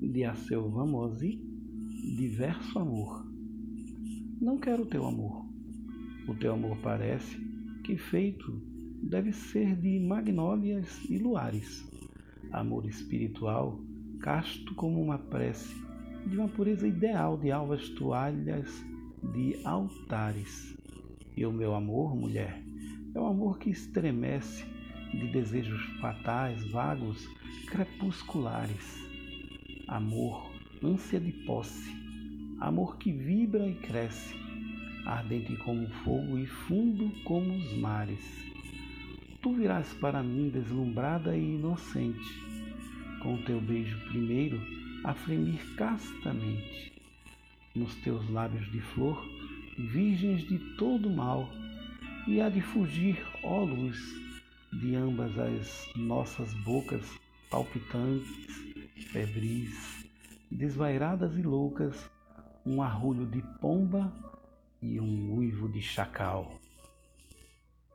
de Aceu Vamosi, diverso amor. Não quero o teu amor. O teu amor parece que feito deve ser de magnólias e luares. Amor espiritual, casto como uma prece, de uma pureza ideal de alvas toalhas de altares. E o meu amor, mulher, é um amor que estremece de desejos fatais, vagos, crepusculares. Amor, ânsia de posse, amor que vibra e cresce, ardente como fogo e fundo como os mares. Tu virás para mim deslumbrada e inocente, com teu beijo primeiro a fremir castamente. Nos teus lábios de flor, virgens de todo mal, e há de fugir, ó luz, de ambas as nossas bocas palpitantes, febris, desvairadas e loucas, um arrulho de pomba e um uivo de chacal.